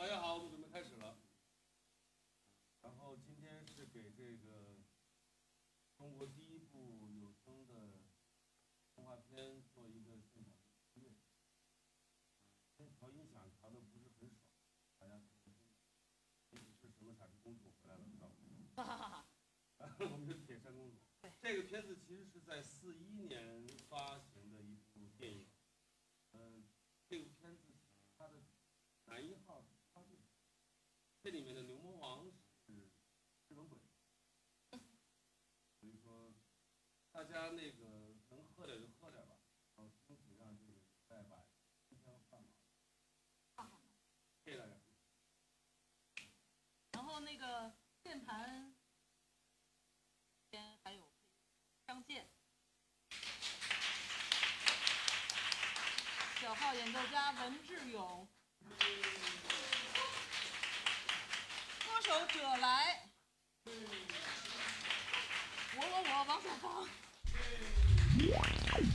大家好，我们准备开始了。然后今天是给这个中国第一部有声的动画片做一个现场音乐。先调音响调的不是很爽，大家可能是什么傻逼公主回来了，知道吗？我们是铁扇公主。这个片子其实是在四一年发行的一部电影。嗯、这个片子它的男一号是超越，这里面的牛魔王是日本鬼，所以说大家那个能喝点就喝点吧，然后争取让这个再把今天换好。谢谢。然后那个键盘边还有张健，小号演奏家文志勇，歌手者来，我我我王小芳。Yeah.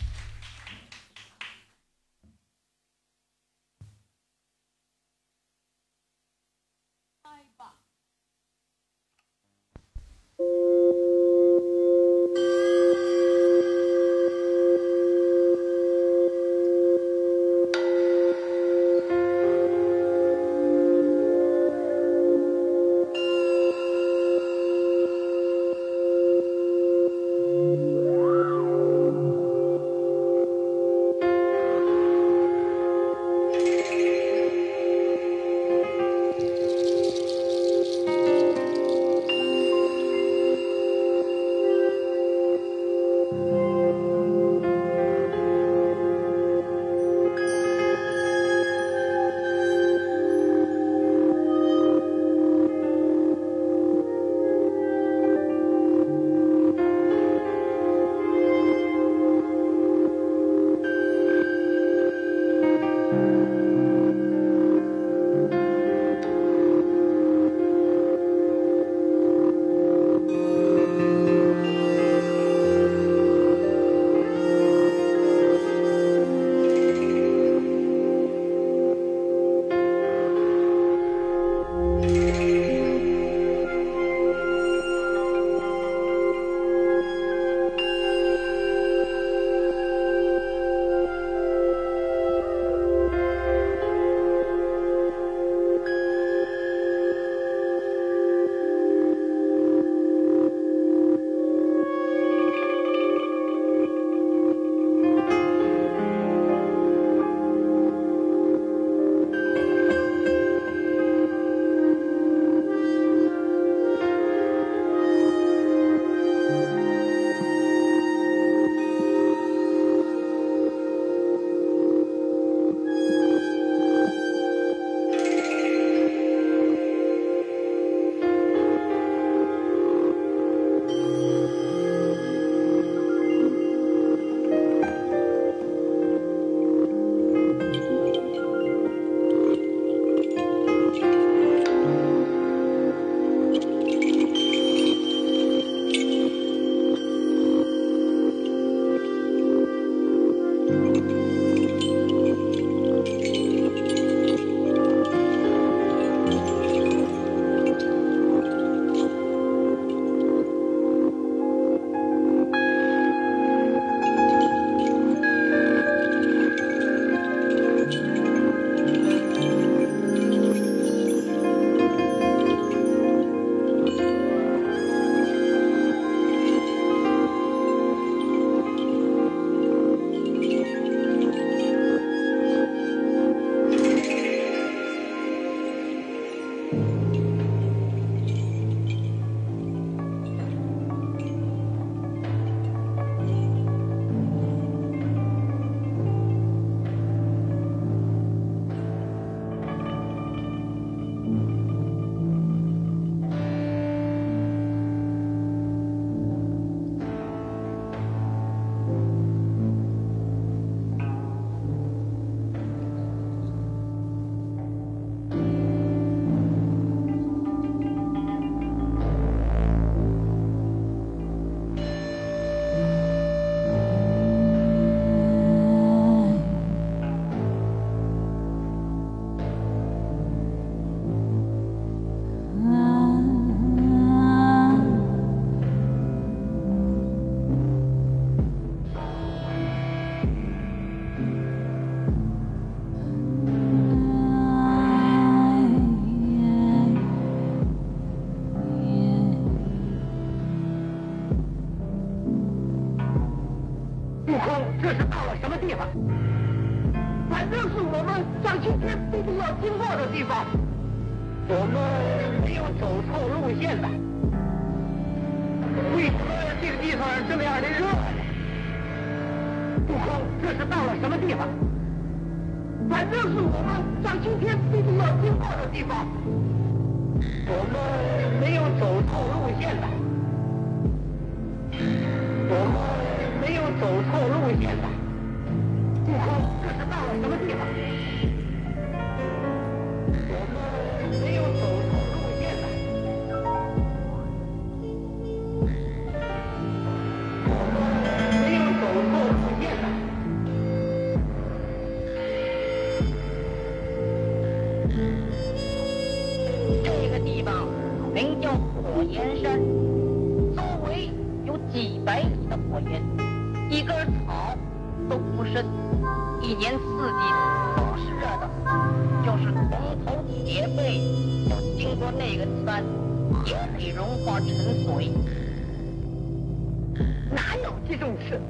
这种事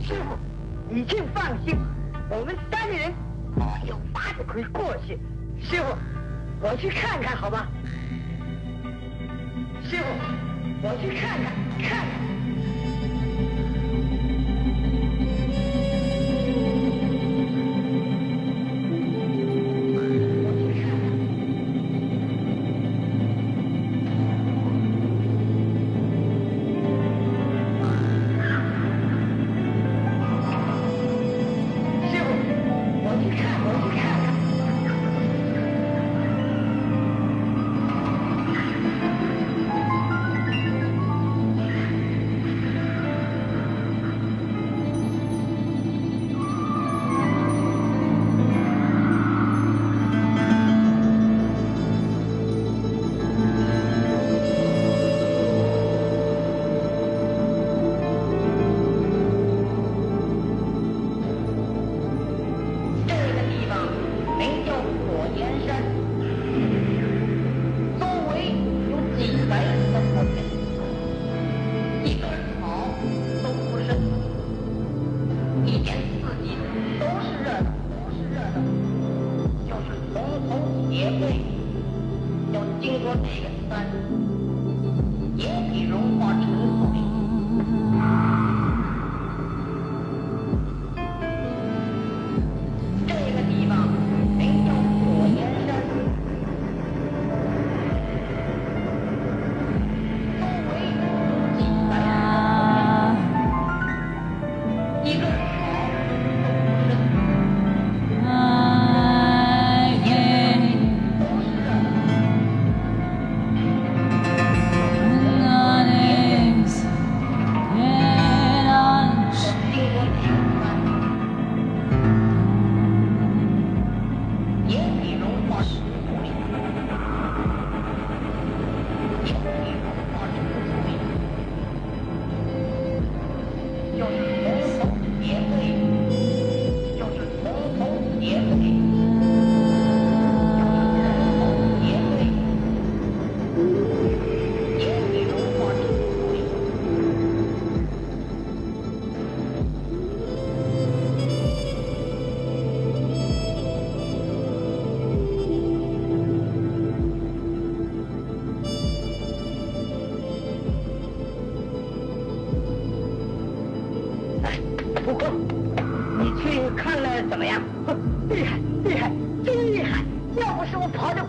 师傅你请放心我们三个人有法个可以过去。师傅我去看看好吗师傅我去看看看看。是我跑的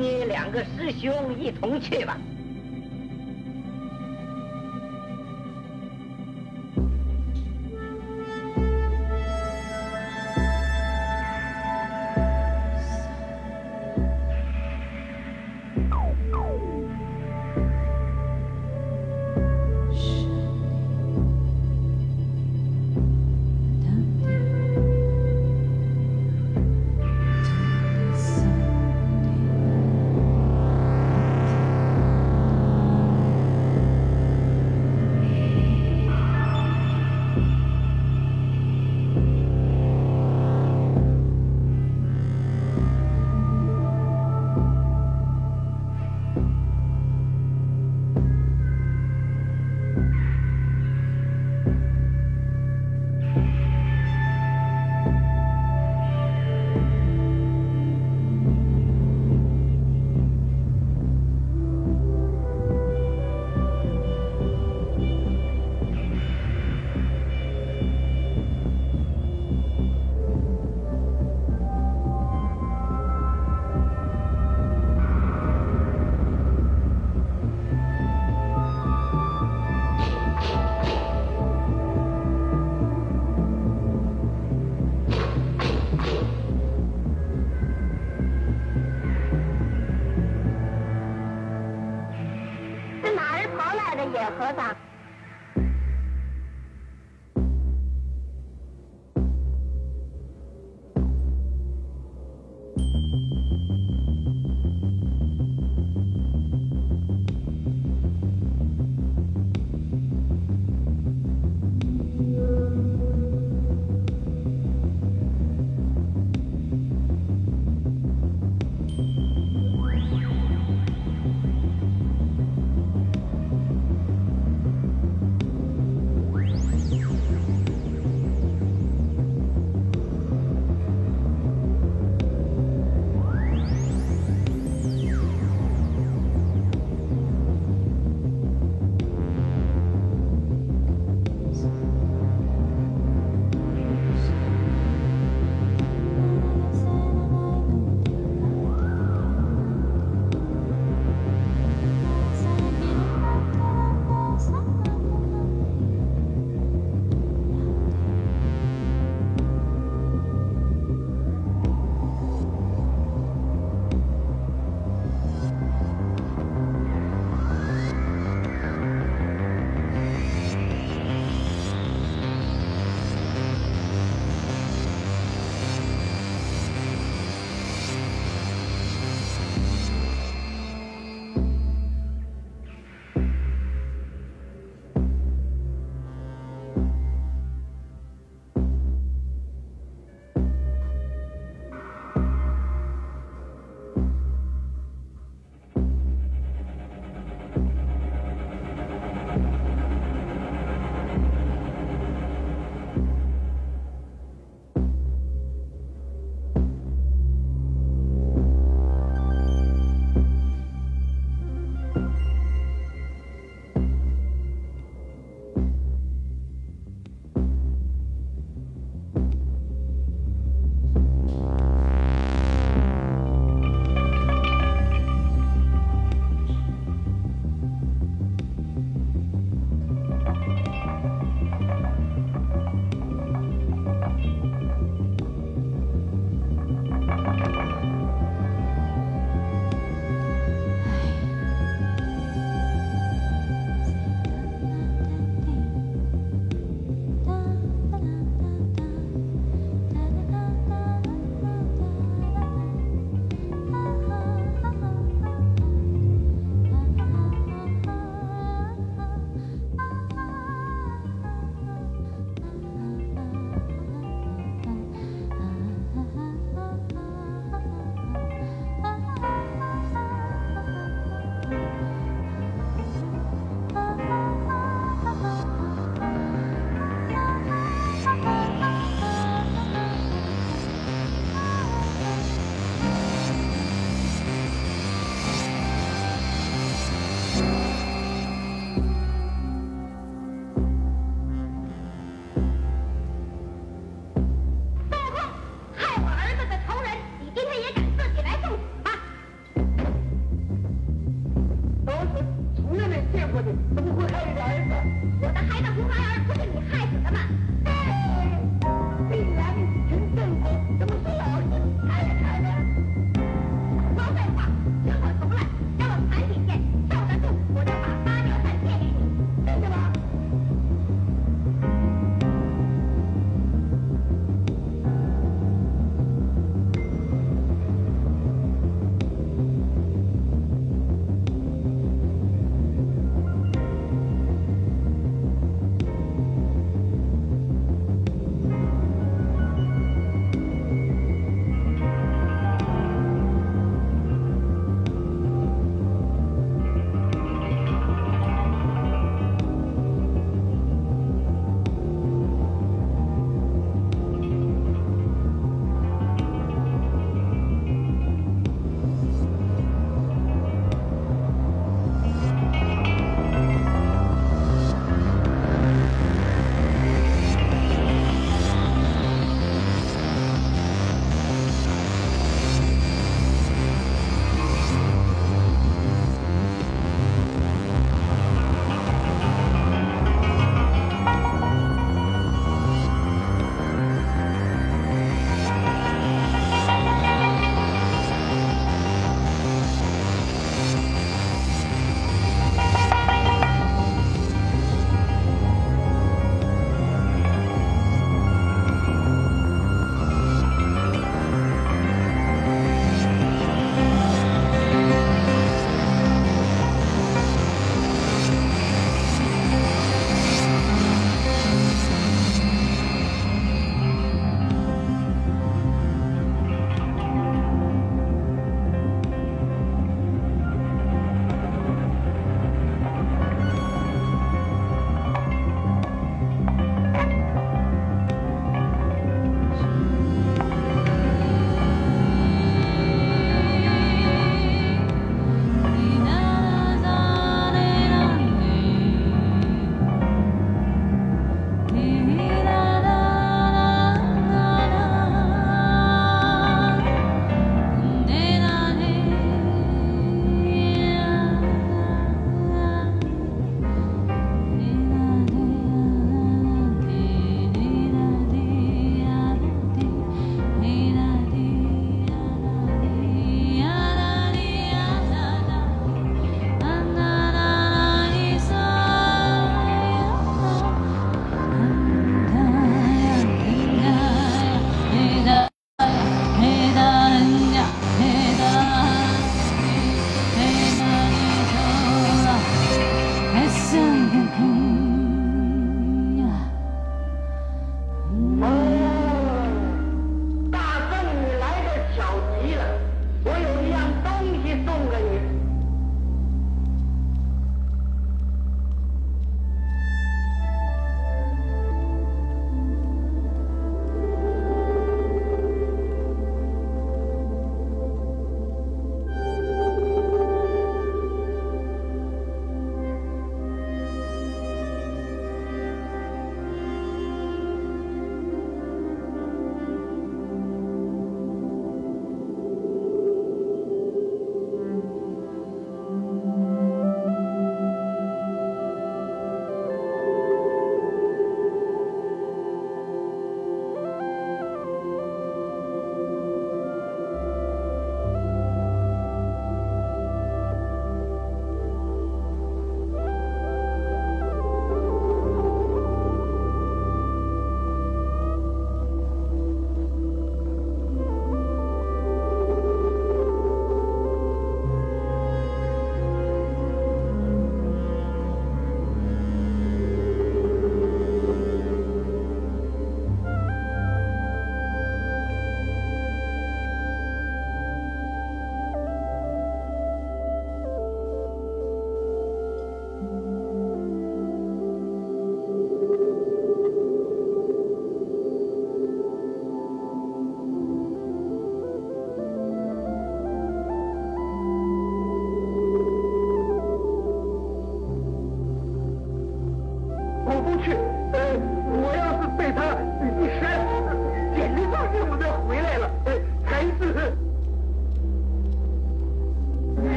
你两个师兄一同去吧。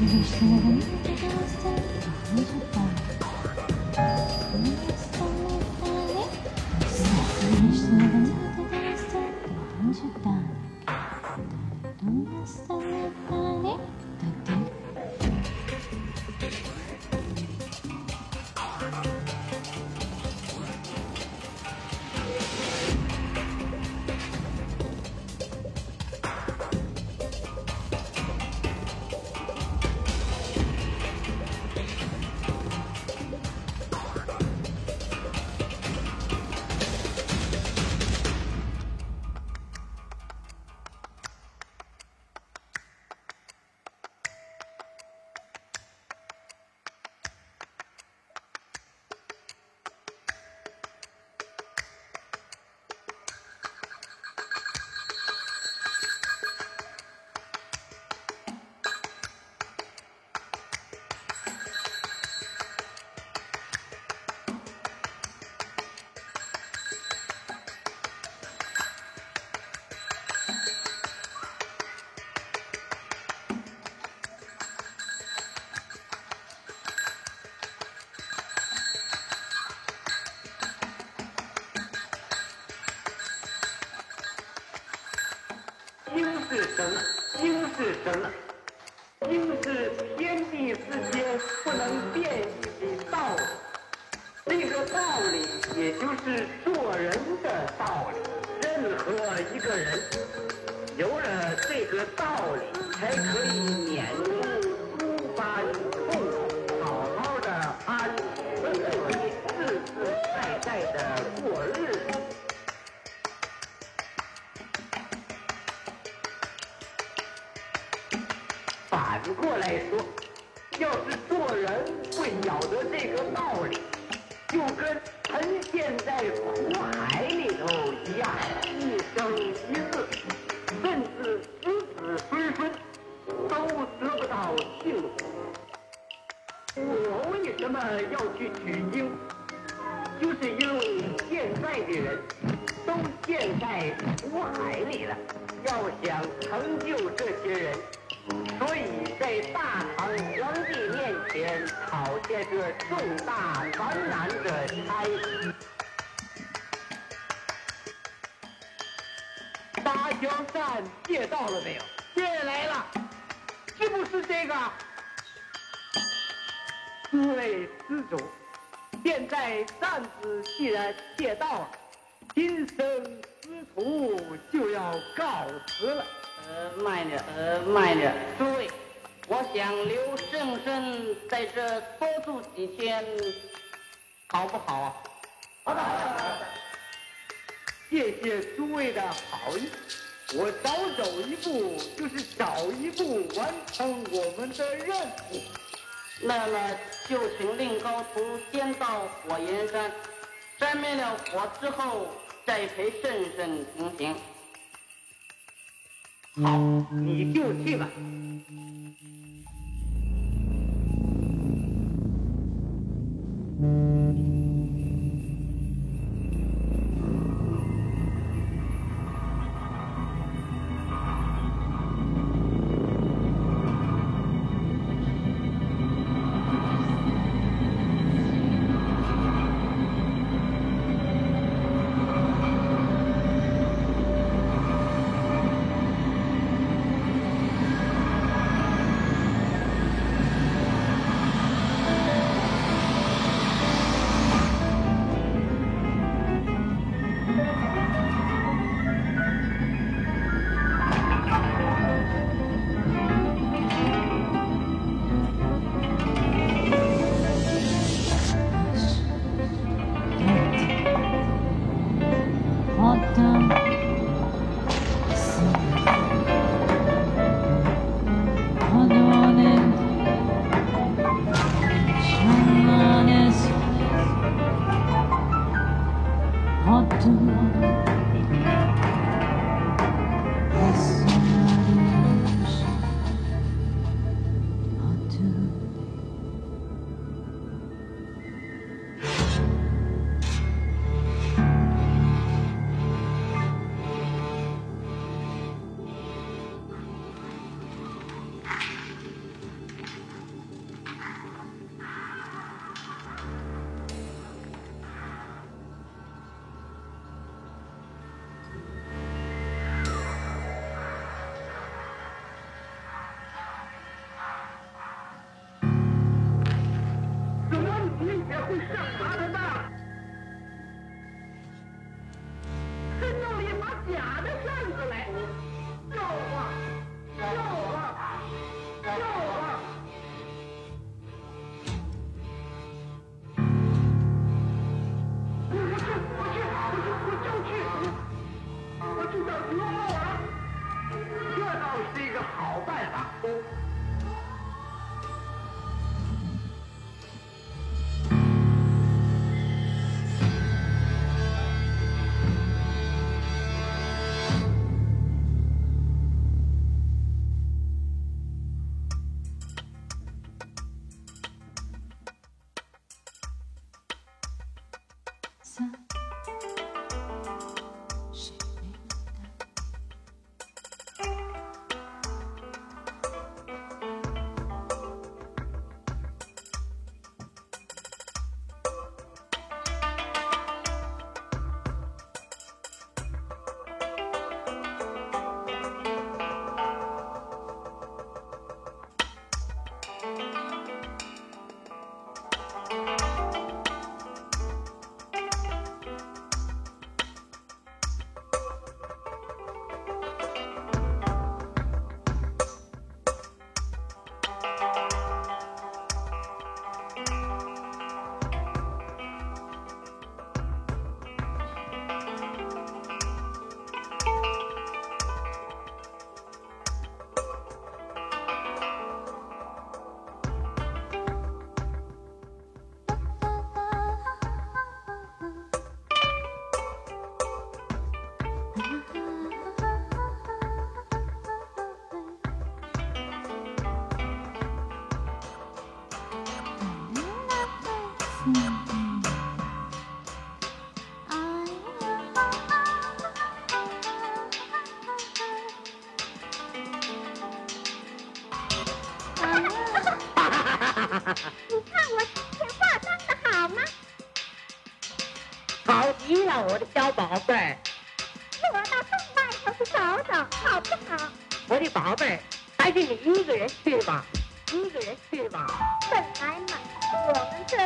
应是神， 了，应是天地之间不能辨析的道理。这个道理，也就是做人的道理。任何一个人有了这个道理，才子既然借道了，今生师徒就要告辞了。呃，慢点，呃，慢点，诸位，我想留圣僧在这多住几天，好不好啊？好的，好的，好的。谢谢诸位的好意，我早走一步就是早一步完成我们的任务。那么就请令高徒先到火焰山沾灭了火之后再陪圣圣同行。好你就去吧。宝贝我到洞外头去找找好不好？我的宝贝还是你一个人去吧。一个人去吧。本来嘛我们这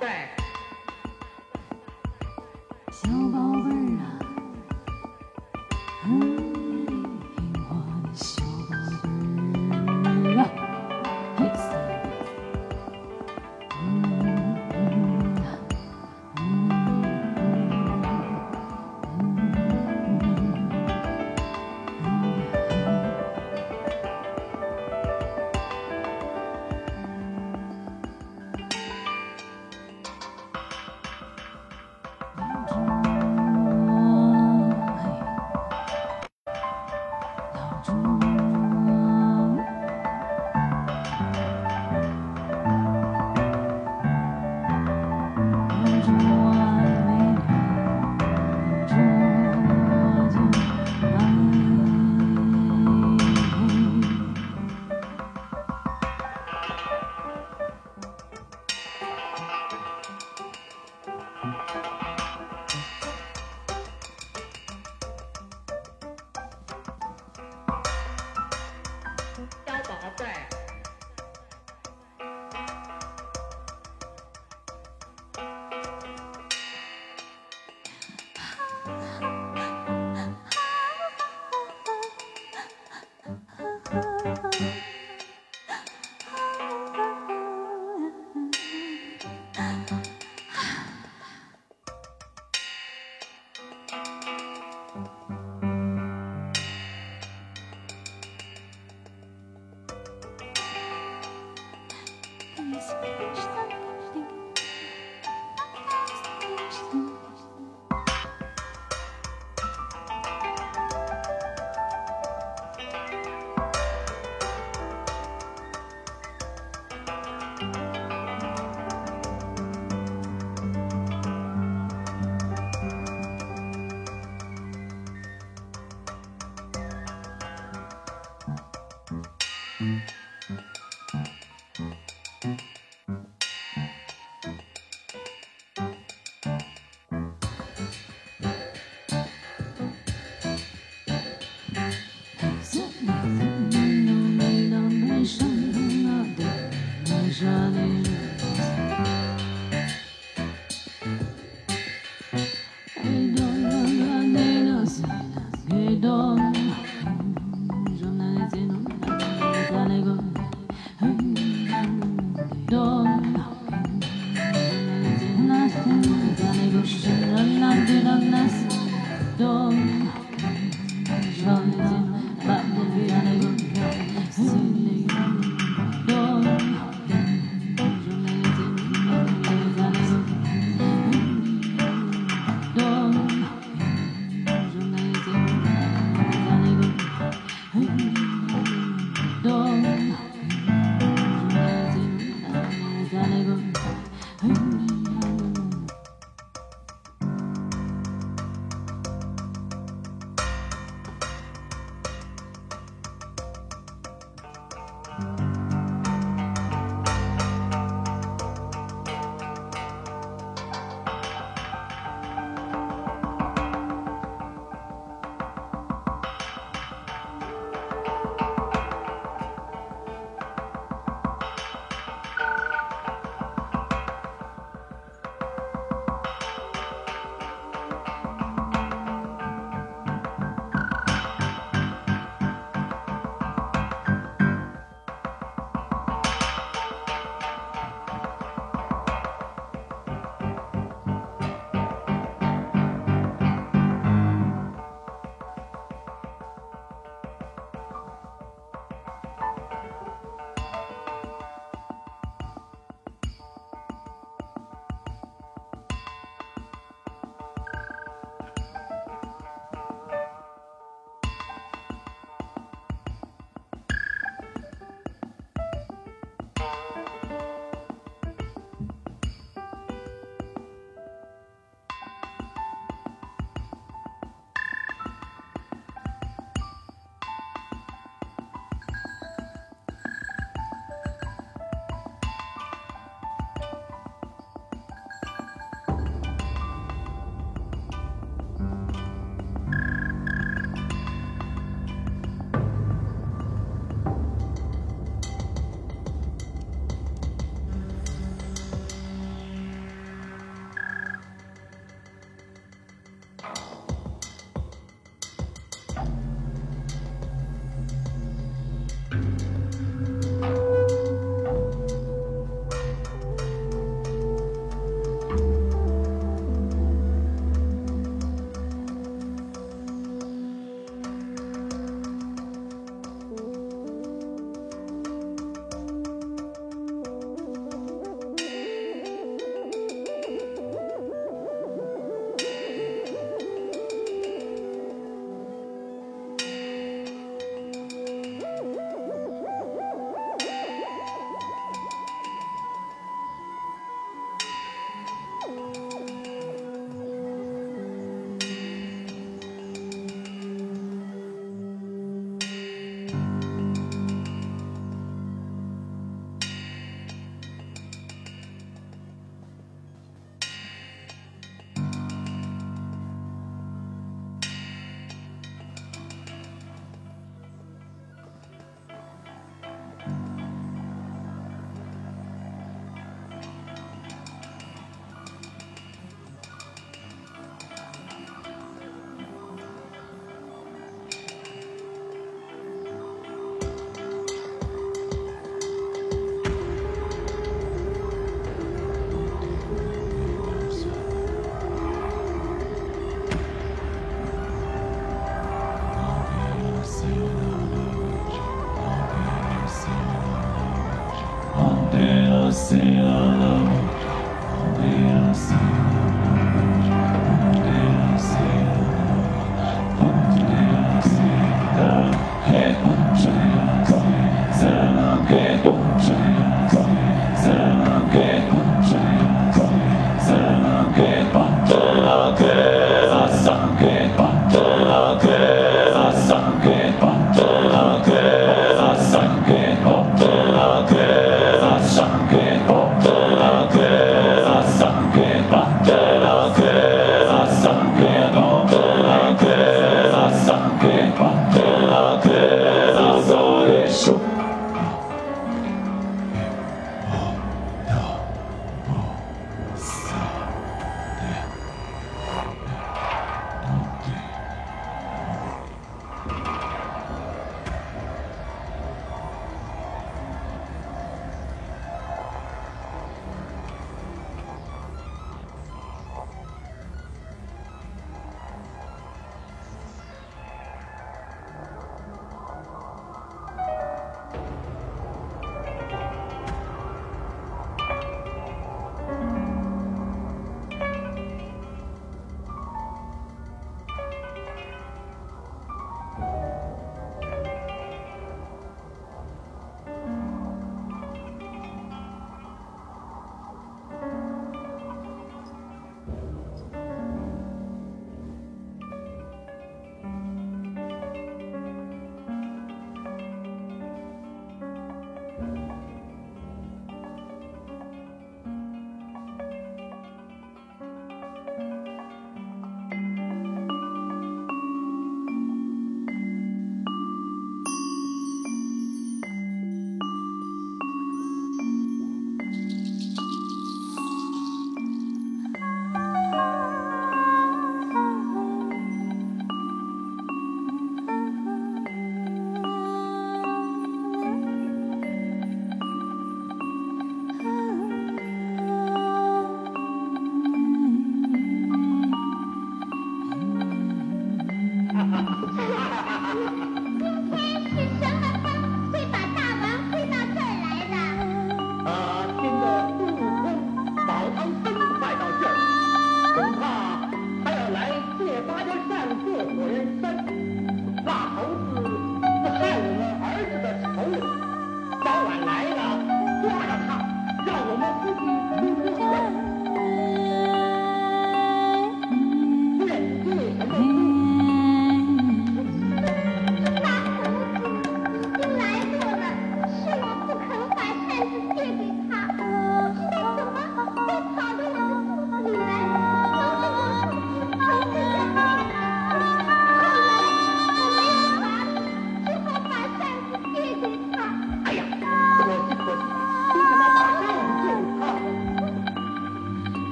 back.